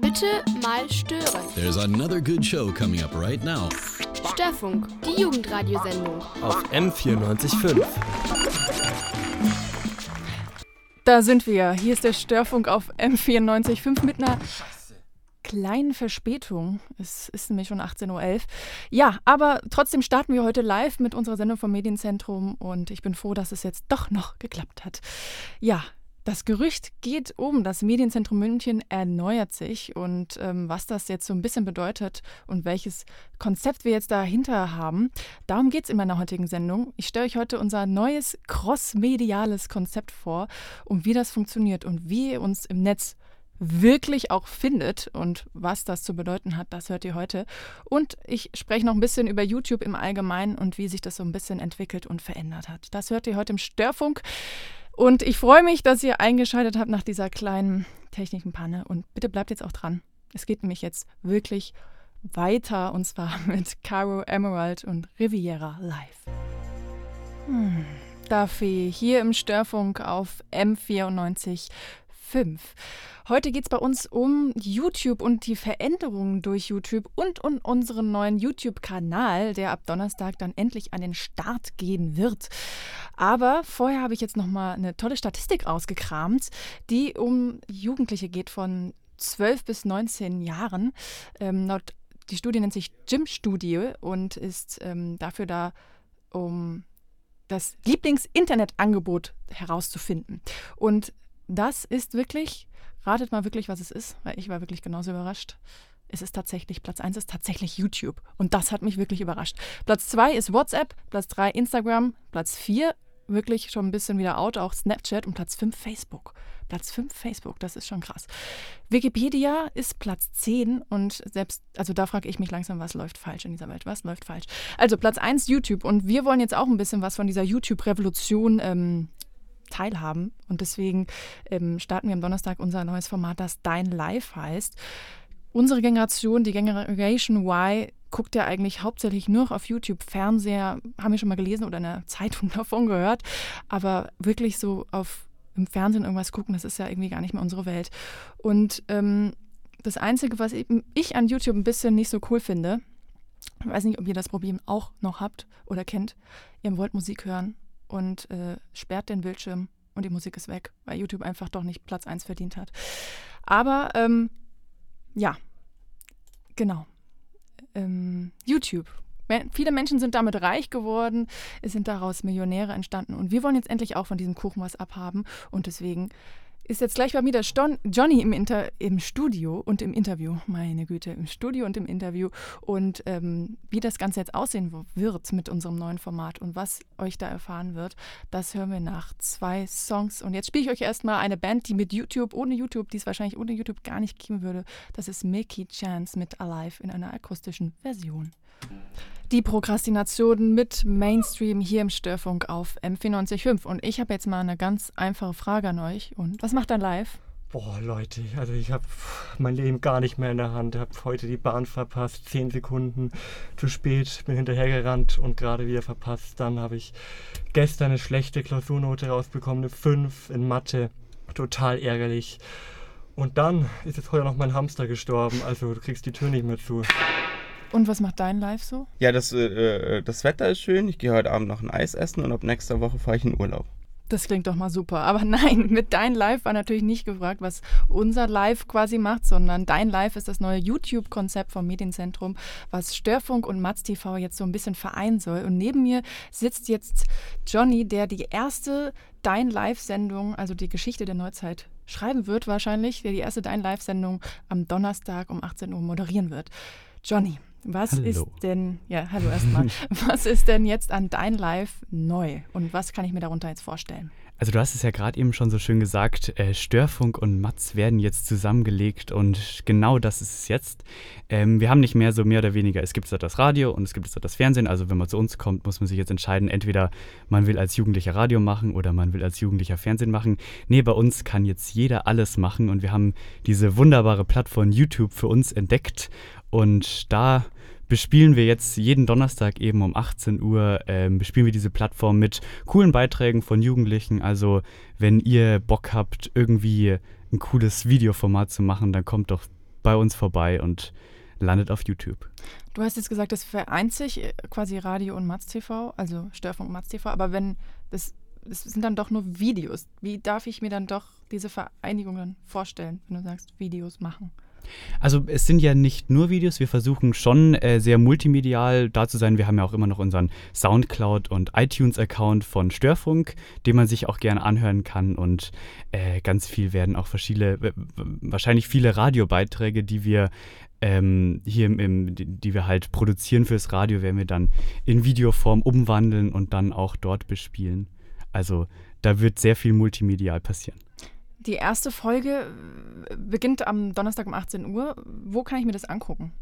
Bitte mal stören. There's another good show coming up right now. Störfunk, die Jugendradiosendung. Auf M94.5. Da sind wir. Hier ist der Störfunk auf M94.5 mit einer kleinen Verspätung. Es ist nämlich schon 18.11 Uhr. Ja, aber trotzdem starten wir heute live mit unserer Sendung vom Medienzentrum und ich bin froh, dass es jetzt doch noch geklappt hat. Ja, das Gerücht geht um, das Medienzentrum München erneuert sich und ähm, was das jetzt so ein bisschen bedeutet und welches Konzept wir jetzt dahinter haben, darum geht es in meiner heutigen Sendung. Ich stelle euch heute unser neues crossmediales Konzept vor und wie das funktioniert und wie ihr uns im Netz wirklich auch findet und was das zu bedeuten hat, das hört ihr heute. Und ich spreche noch ein bisschen über YouTube im Allgemeinen und wie sich das so ein bisschen entwickelt und verändert hat. Das hört ihr heute im Störfunk. Und ich freue mich, dass ihr eingeschaltet habt nach dieser kleinen technischen Panne. Und bitte bleibt jetzt auch dran. Es geht nämlich jetzt wirklich weiter und zwar mit Caro Emerald und Riviera live. Hm, Duffy hier im Störfunk auf M94 5. Heute geht es bei uns um YouTube und die Veränderungen durch YouTube und um unseren neuen YouTube-Kanal, der ab Donnerstag dann endlich an den Start gehen wird. Aber vorher habe ich jetzt noch mal eine tolle Statistik ausgekramt, die um Jugendliche geht von 12 bis 19 Jahren. Ähm, laut, die Studie nennt sich Gym-Studie und ist ähm, dafür da, um das Lieblings-Internet-Angebot herauszufinden. Und das ist wirklich, ratet mal wirklich, was es ist, weil ich war wirklich genauso überrascht. Es ist tatsächlich, Platz 1 ist tatsächlich YouTube. Und das hat mich wirklich überrascht. Platz 2 ist WhatsApp, Platz 3 Instagram, Platz 4 wirklich schon ein bisschen wieder out, auch Snapchat und Platz 5 Facebook. Platz 5 Facebook, das ist schon krass. Wikipedia ist Platz 10 und selbst, also da frage ich mich langsam, was läuft falsch in dieser Welt? Was läuft falsch? Also Platz 1 YouTube und wir wollen jetzt auch ein bisschen was von dieser YouTube-Revolution ähm, teilhaben. Und deswegen ähm, starten wir am Donnerstag unser neues Format, das Dein Live heißt. Unsere Generation, die Generation Y, guckt ja eigentlich hauptsächlich nur auf YouTube. Fernseher haben wir schon mal gelesen oder in der Zeitung davon gehört. Aber wirklich so auf im Fernsehen irgendwas gucken, das ist ja irgendwie gar nicht mehr unsere Welt. Und ähm, das Einzige, was ich an YouTube ein bisschen nicht so cool finde, ich weiß nicht, ob ihr das Problem auch noch habt oder kennt, ihr wollt Musik hören und äh, sperrt den Bildschirm und die Musik ist weg, weil YouTube einfach doch nicht Platz 1 verdient hat. Aber ähm, ja, genau. Ähm, YouTube. Viele Menschen sind damit reich geworden, es sind daraus Millionäre entstanden und wir wollen jetzt endlich auch von diesem Kuchen was abhaben und deswegen ist jetzt gleich bei mir der Ston Johnny im, Inter im Studio und im Interview. Meine Güte, im Studio und im Interview. Und ähm, wie das Ganze jetzt aussehen wird mit unserem neuen Format und was euch da erfahren wird, das hören wir nach zwei Songs. Und jetzt spiele ich euch erstmal eine Band, die mit YouTube, ohne YouTube, die es wahrscheinlich ohne YouTube gar nicht geben würde. Das ist Milky Chance mit Alive in einer akustischen Version. Die Prokrastination mit Mainstream hier im Störfunk auf M495. Und ich habe jetzt mal eine ganz einfache Frage an euch. Und was macht dein Live? Boah, Leute, also ich habe mein Leben gar nicht mehr in der Hand. Ich habe heute die Bahn verpasst, zehn Sekunden zu spät, bin hinterhergerannt und gerade wieder verpasst. Dann habe ich gestern eine schlechte Klausurnote rausbekommen, eine 5 in Mathe. Total ärgerlich. Und dann ist jetzt heute noch mein Hamster gestorben, also du kriegst die Tür nicht mehr zu. Und was macht dein Live so? Ja, das, äh, äh, das Wetter ist schön. Ich gehe heute Abend noch ein Eis essen und ab nächster Woche fahre ich in Urlaub. Das klingt doch mal super. Aber nein, mit Dein Live war natürlich nicht gefragt, was unser Live quasi macht, sondern Dein Live ist das neue YouTube-Konzept vom Medienzentrum, was Störfunk und Matz TV jetzt so ein bisschen vereinen soll. Und neben mir sitzt jetzt Johnny, der die erste Dein Live-Sendung, also die Geschichte der Neuzeit, schreiben wird wahrscheinlich, der die erste Dein Live-Sendung am Donnerstag um 18 Uhr moderieren wird. Johnny, was hallo. ist denn, ja, hallo erstmal, was ist denn jetzt an Dein Live neu und was kann ich mir darunter jetzt vorstellen? Also du hast es ja gerade eben schon so schön gesagt, äh, Störfunk und Matz werden jetzt zusammengelegt und genau das ist es jetzt. Ähm, wir haben nicht mehr so mehr oder weniger, es gibt das Radio und es gibt das Fernsehen, also wenn man zu uns kommt, muss man sich jetzt entscheiden, entweder man will als Jugendlicher Radio machen oder man will als Jugendlicher Fernsehen machen. Nee, bei uns kann jetzt jeder alles machen und wir haben diese wunderbare Plattform YouTube für uns entdeckt und da bespielen wir jetzt jeden Donnerstag eben um 18 Uhr, ähm, bespielen wir diese Plattform mit coolen Beiträgen von Jugendlichen. Also wenn ihr Bock habt, irgendwie ein cooles Videoformat zu machen, dann kommt doch bei uns vorbei und landet auf YouTube. Du hast jetzt gesagt, das vereint sich äh, quasi Radio und Matz TV, also Störfunk und Matz TV, aber wenn das, das sind dann doch nur Videos. Wie darf ich mir dann doch diese Vereinigungen vorstellen, wenn du sagst, Videos machen? Also es sind ja nicht nur Videos, wir versuchen schon äh, sehr multimedial da zu sein. Wir haben ja auch immer noch unseren Soundcloud und iTunes-Account von Störfunk, den man sich auch gerne anhören kann. Und äh, ganz viel werden auch verschiedene, wahrscheinlich viele Radiobeiträge, die wir ähm, hier im, im, die wir halt produzieren fürs Radio, werden wir dann in Videoform umwandeln und dann auch dort bespielen. Also da wird sehr viel multimedial passieren. Die erste Folge äh, beginnt am Donnerstag um 18 Uhr. Wo kann ich mir das angucken?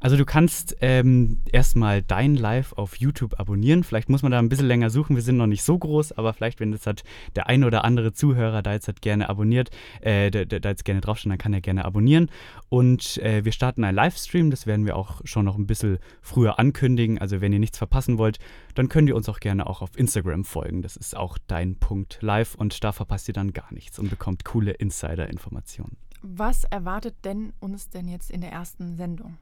Also du kannst ähm, erstmal dein Live auf YouTube abonnieren. Vielleicht muss man da ein bisschen länger suchen. Wir sind noch nicht so groß, aber vielleicht, wenn das hat der ein oder andere Zuhörer da jetzt hat gerne abonniert, äh, da, jetzt gerne draufstehen, dann kann er gerne abonnieren. Und äh, wir starten einen Livestream. Das werden wir auch schon noch ein bisschen früher ankündigen. Also wenn ihr nichts verpassen wollt, dann könnt ihr uns auch gerne auch auf Instagram folgen. Das ist auch dein Punkt live und da verpasst ihr dann gar nichts und bekommt coole Insider-Informationen. Was erwartet denn uns denn jetzt in der ersten Sendung?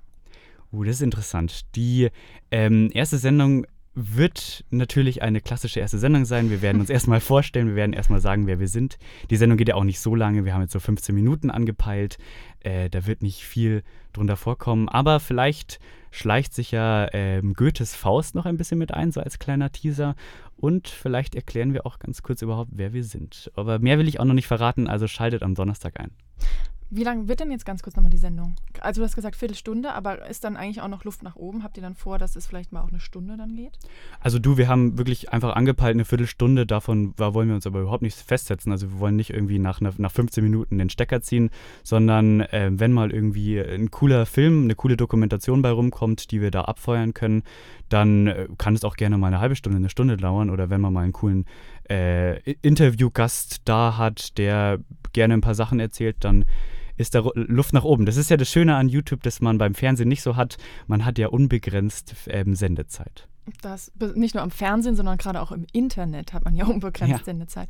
Uh, das ist interessant. Die ähm, erste Sendung wird natürlich eine klassische erste Sendung sein. Wir werden uns erstmal vorstellen, wir werden erstmal sagen, wer wir sind. Die Sendung geht ja auch nicht so lange, wir haben jetzt so 15 Minuten angepeilt. Äh, da wird nicht viel drunter vorkommen, aber vielleicht schleicht sich ja ähm, Goethes Faust noch ein bisschen mit ein, so als kleiner Teaser. Und vielleicht erklären wir auch ganz kurz überhaupt, wer wir sind. Aber mehr will ich auch noch nicht verraten, also schaltet am Donnerstag ein. Wie lang wird denn jetzt ganz kurz nochmal die Sendung? Also du hast gesagt Viertelstunde, aber ist dann eigentlich auch noch Luft nach oben? Habt ihr dann vor, dass es vielleicht mal auch eine Stunde dann geht? Also du, wir haben wirklich einfach angepeilt eine Viertelstunde, davon wollen wir uns aber überhaupt nicht festsetzen. Also wir wollen nicht irgendwie nach, nach 15 Minuten den Stecker ziehen, sondern äh, wenn mal irgendwie ein cooler Film, eine coole Dokumentation bei rumkommt, die wir da abfeuern können, dann äh, kann es auch gerne mal eine halbe Stunde, eine Stunde dauern oder wenn man mal einen coolen äh, Interviewgast da hat, der gerne ein paar Sachen erzählt, dann ist da Luft nach oben. Das ist ja das Schöne an YouTube, dass man beim Fernsehen nicht so hat. Man hat ja unbegrenzt ähm, Sendezeit. Das nicht nur am Fernsehen, sondern gerade auch im Internet hat man ja unbegrenzt ja. Sendezeit.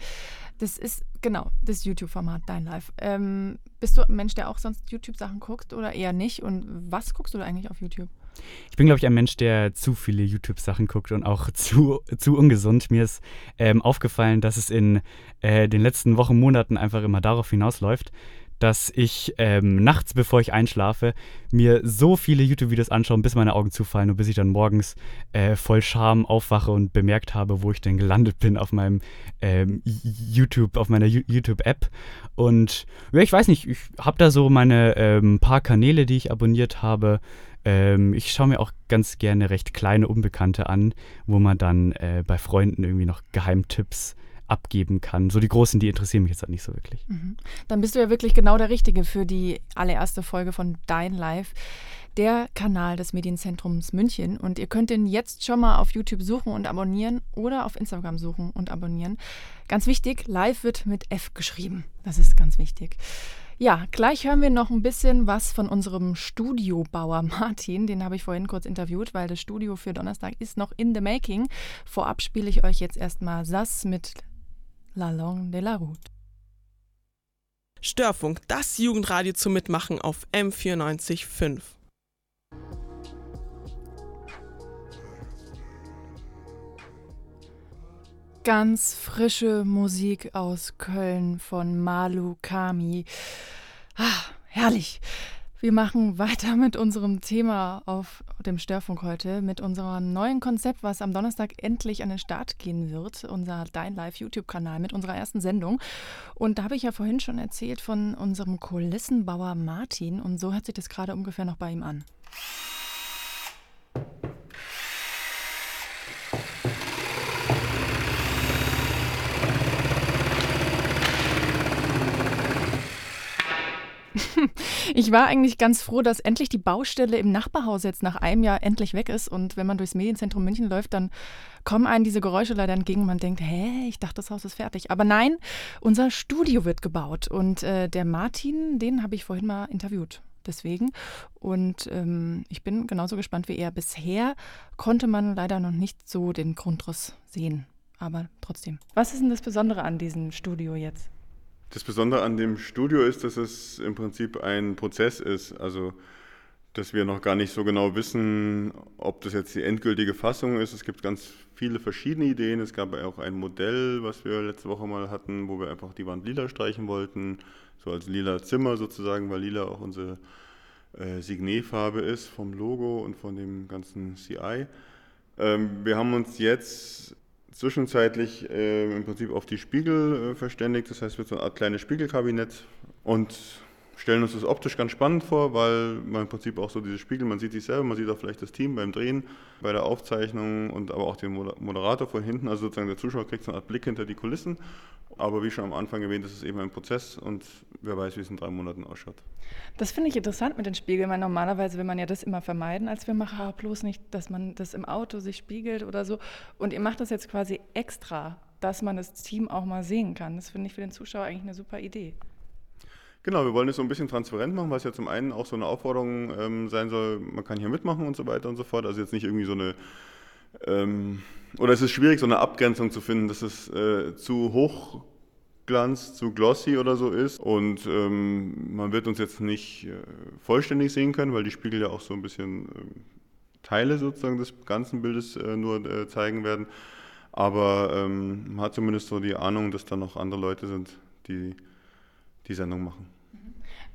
Das ist genau das YouTube-Format Dein Live. Ähm, bist du ein Mensch, der auch sonst YouTube-Sachen guckt oder eher nicht? Und was guckst du eigentlich auf YouTube? Ich bin, glaube ich, ein Mensch, der zu viele YouTube-Sachen guckt und auch zu, zu ungesund. Mir ist ähm, aufgefallen, dass es in äh, den letzten Wochen, Monaten einfach immer darauf hinausläuft, dass ich ähm, nachts, bevor ich einschlafe, mir so viele YouTube-Videos anschaue, bis meine Augen zufallen und bis ich dann morgens äh, voll Scham aufwache und bemerkt habe, wo ich denn gelandet bin auf meinem ähm, YouTube, auf meiner YouTube-App. Und ja, ich weiß nicht, ich habe da so meine ähm, paar Kanäle, die ich abonniert habe. Ähm, ich schaue mir auch ganz gerne recht kleine Unbekannte an, wo man dann äh, bei Freunden irgendwie noch Geheimtipps abgeben kann. So die großen, die interessieren mich jetzt halt nicht so wirklich. Mhm. Dann bist du ja wirklich genau der Richtige für die allererste Folge von Dein Live, der Kanal des Medienzentrums München. Und ihr könnt den jetzt schon mal auf YouTube suchen und abonnieren oder auf Instagram suchen und abonnieren. Ganz wichtig, live wird mit F geschrieben. Das ist ganz wichtig. Ja, gleich hören wir noch ein bisschen was von unserem Studiobauer Martin. Den habe ich vorhin kurz interviewt, weil das Studio für Donnerstag ist noch in the making. Vorab spiele ich euch jetzt erstmal Sass mit La Longue de la Route. Störfunk, das Jugendradio zum Mitmachen auf M94.5. Ganz frische Musik aus Köln von Malu Kami. Ah, herrlich. Wir machen weiter mit unserem Thema auf dem Störfunk heute, mit unserem neuen Konzept, was am Donnerstag endlich an den Start gehen wird, unser Dein Live YouTube-Kanal mit unserer ersten Sendung. Und da habe ich ja vorhin schon erzählt von unserem Kulissenbauer Martin und so hört sich das gerade ungefähr noch bei ihm an. Ich war eigentlich ganz froh, dass endlich die Baustelle im Nachbarhaus jetzt nach einem Jahr endlich weg ist. Und wenn man durchs Medienzentrum München läuft, dann kommen einem diese Geräusche leider entgegen. Man denkt, hä, ich dachte, das Haus ist fertig. Aber nein, unser Studio wird gebaut. Und äh, der Martin, den habe ich vorhin mal interviewt. Deswegen. Und ähm, ich bin genauso gespannt wie er. Bisher konnte man leider noch nicht so den Grundriss sehen. Aber trotzdem. Was ist denn das Besondere an diesem Studio jetzt? Das Besondere an dem Studio ist, dass es im Prinzip ein Prozess ist. Also dass wir noch gar nicht so genau wissen, ob das jetzt die endgültige Fassung ist. Es gibt ganz viele verschiedene Ideen. Es gab auch ein Modell, was wir letzte Woche mal hatten, wo wir einfach die Wand lila streichen wollten, so als lila Zimmer sozusagen, weil lila auch unsere äh, Signet-Farbe ist vom Logo und von dem ganzen CI. Ähm, wir haben uns jetzt zwischenzeitlich äh, im Prinzip auf die Spiegel äh, verständigt. Das heißt, wird so eine Art kleines Spiegelkabinett und stellen uns das optisch ganz spannend vor, weil man im Prinzip auch so diese Spiegel, man sieht sich selber, man sieht auch vielleicht das Team beim Drehen, bei der Aufzeichnung und aber auch den Moderator von hinten, also sozusagen der Zuschauer kriegt so eine Art Blick hinter die Kulissen. Aber wie schon am Anfang erwähnt, ist es eben ein Prozess und wer weiß, wie es in drei Monaten ausschaut. Das finde ich interessant mit den Spiegeln, weil normalerweise will man ja das immer vermeiden als Filmemacher, bloß nicht, dass man das im Auto sich spiegelt oder so. Und ihr macht das jetzt quasi extra, dass man das Team auch mal sehen kann. Das finde ich für den Zuschauer eigentlich eine super Idee. Genau, wir wollen es so ein bisschen transparent machen, es ja zum einen auch so eine Aufforderung ähm, sein soll, man kann hier mitmachen und so weiter und so fort. Also jetzt nicht irgendwie so eine, ähm, oder es ist schwierig, so eine Abgrenzung zu finden, dass es äh, zu hochglanz, zu glossy oder so ist. Und ähm, man wird uns jetzt nicht äh, vollständig sehen können, weil die Spiegel ja auch so ein bisschen äh, Teile sozusagen des ganzen Bildes äh, nur äh, zeigen werden. Aber ähm, man hat zumindest so die Ahnung, dass da noch andere Leute sind, die die Sendung machen.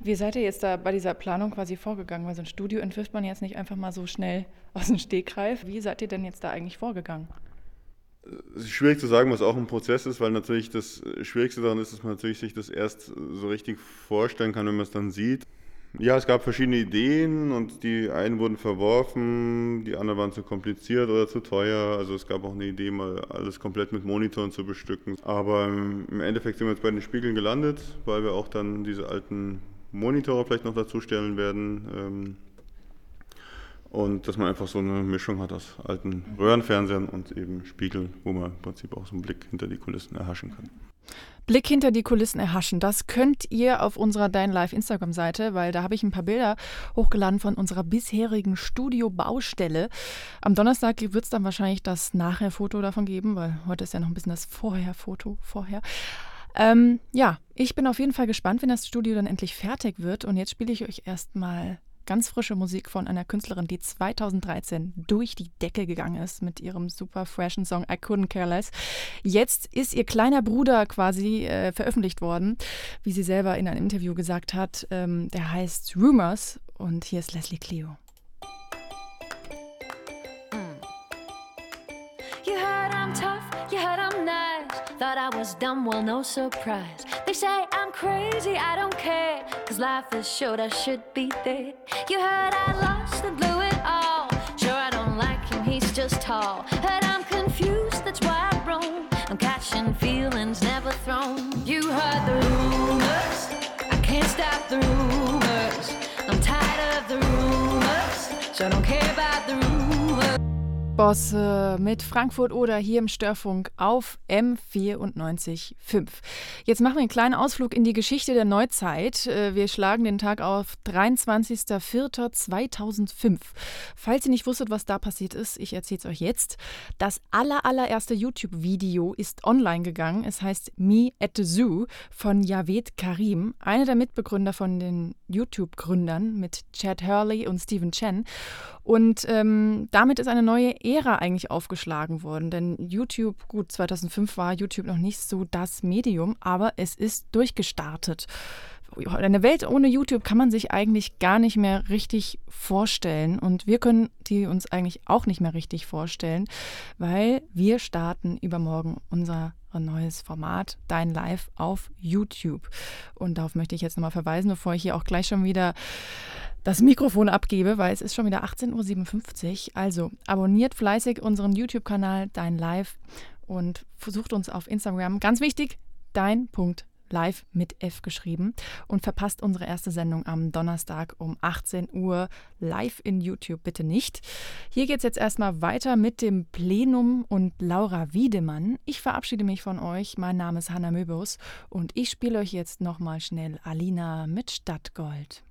Wie seid ihr jetzt da bei dieser Planung quasi vorgegangen? Weil so ein Studio entwirft man jetzt nicht einfach mal so schnell aus dem Stegreif. Wie seid ihr denn jetzt da eigentlich vorgegangen? Es ist schwierig zu sagen, was auch ein Prozess ist, weil natürlich das Schwierigste daran ist, dass man natürlich sich das erst so richtig vorstellen kann, wenn man es dann sieht. Ja, es gab verschiedene Ideen und die einen wurden verworfen, die anderen waren zu kompliziert oder zu teuer. Also es gab auch eine Idee, mal alles komplett mit Monitoren zu bestücken. Aber im Endeffekt sind wir jetzt bei den Spiegeln gelandet, weil wir auch dann diese alten Monitore vielleicht noch dazu stellen werden. Ähm, und dass man einfach so eine Mischung hat aus alten Röhrenfernsehern und eben Spiegeln, wo man im Prinzip auch so einen Blick hinter die Kulissen erhaschen kann. Blick hinter die Kulissen erhaschen. Das könnt ihr auf unserer Dein Live Instagram-Seite, weil da habe ich ein paar Bilder hochgeladen von unserer bisherigen Studio-Baustelle. Am Donnerstag wird es dann wahrscheinlich das Nachher-Foto davon geben, weil heute ist ja noch ein bisschen das Vorher-Foto vorher. Ähm, ja, ich bin auf jeden Fall gespannt, wenn das Studio dann endlich fertig wird. Und jetzt spiele ich euch erstmal Ganz frische Musik von einer Künstlerin, die 2013 durch die Decke gegangen ist mit ihrem super freshen Song I Couldn't Care Less. Jetzt ist ihr kleiner Bruder quasi äh, veröffentlicht worden, wie sie selber in einem Interview gesagt hat. Ähm, der heißt Rumors und hier ist Leslie Clio. Thought I was dumb, well, no surprise. They say I'm crazy, I don't care. Cause life is short, I should be there. You heard I lost and blew it all. Sure, I don't like him, he's just tall. Heard I'm confused, that's why I roam. I'm catching feelings never thrown. You heard the rumors, I can't stop the rumors. I'm tired of the rumors, so I don't care about the rumors. Bosse mit Frankfurt oder hier im Störfunk auf M94.5. Jetzt machen wir einen kleinen Ausflug in die Geschichte der Neuzeit. Äh, wir schlagen den Tag auf 23.04.2005. Falls ihr nicht wusstet, was da passiert ist, ich erzähle es euch jetzt. Das aller, allererste YouTube-Video ist online gegangen. Es heißt Me at the Zoo von Javed Karim, einer der Mitbegründer von den YouTube-Gründern mit Chad Hurley und Stephen Chen. Und ähm, damit ist eine neue Ära eigentlich aufgeschlagen worden. Denn YouTube, gut, 2005 war YouTube noch nicht so das Medium, aber es ist durchgestartet. Eine Welt ohne YouTube kann man sich eigentlich gar nicht mehr richtig vorstellen. Und wir können die uns eigentlich auch nicht mehr richtig vorstellen, weil wir starten übermorgen unser neues Format, Dein Live auf YouTube. Und darauf möchte ich jetzt nochmal verweisen, bevor ich hier auch gleich schon wieder das Mikrofon abgebe, weil es ist schon wieder 18.57 Uhr. Also abonniert fleißig unseren YouTube-Kanal Dein Live und versucht uns auf Instagram. Ganz wichtig, dein Punkt live mit F geschrieben und verpasst unsere erste Sendung am Donnerstag um 18 Uhr live in YouTube bitte nicht. Hier geht es jetzt erstmal weiter mit dem Plenum und Laura Wiedemann. Ich verabschiede mich von euch. Mein Name ist Hanna Möbus und ich spiele euch jetzt nochmal schnell Alina mit Stadtgold.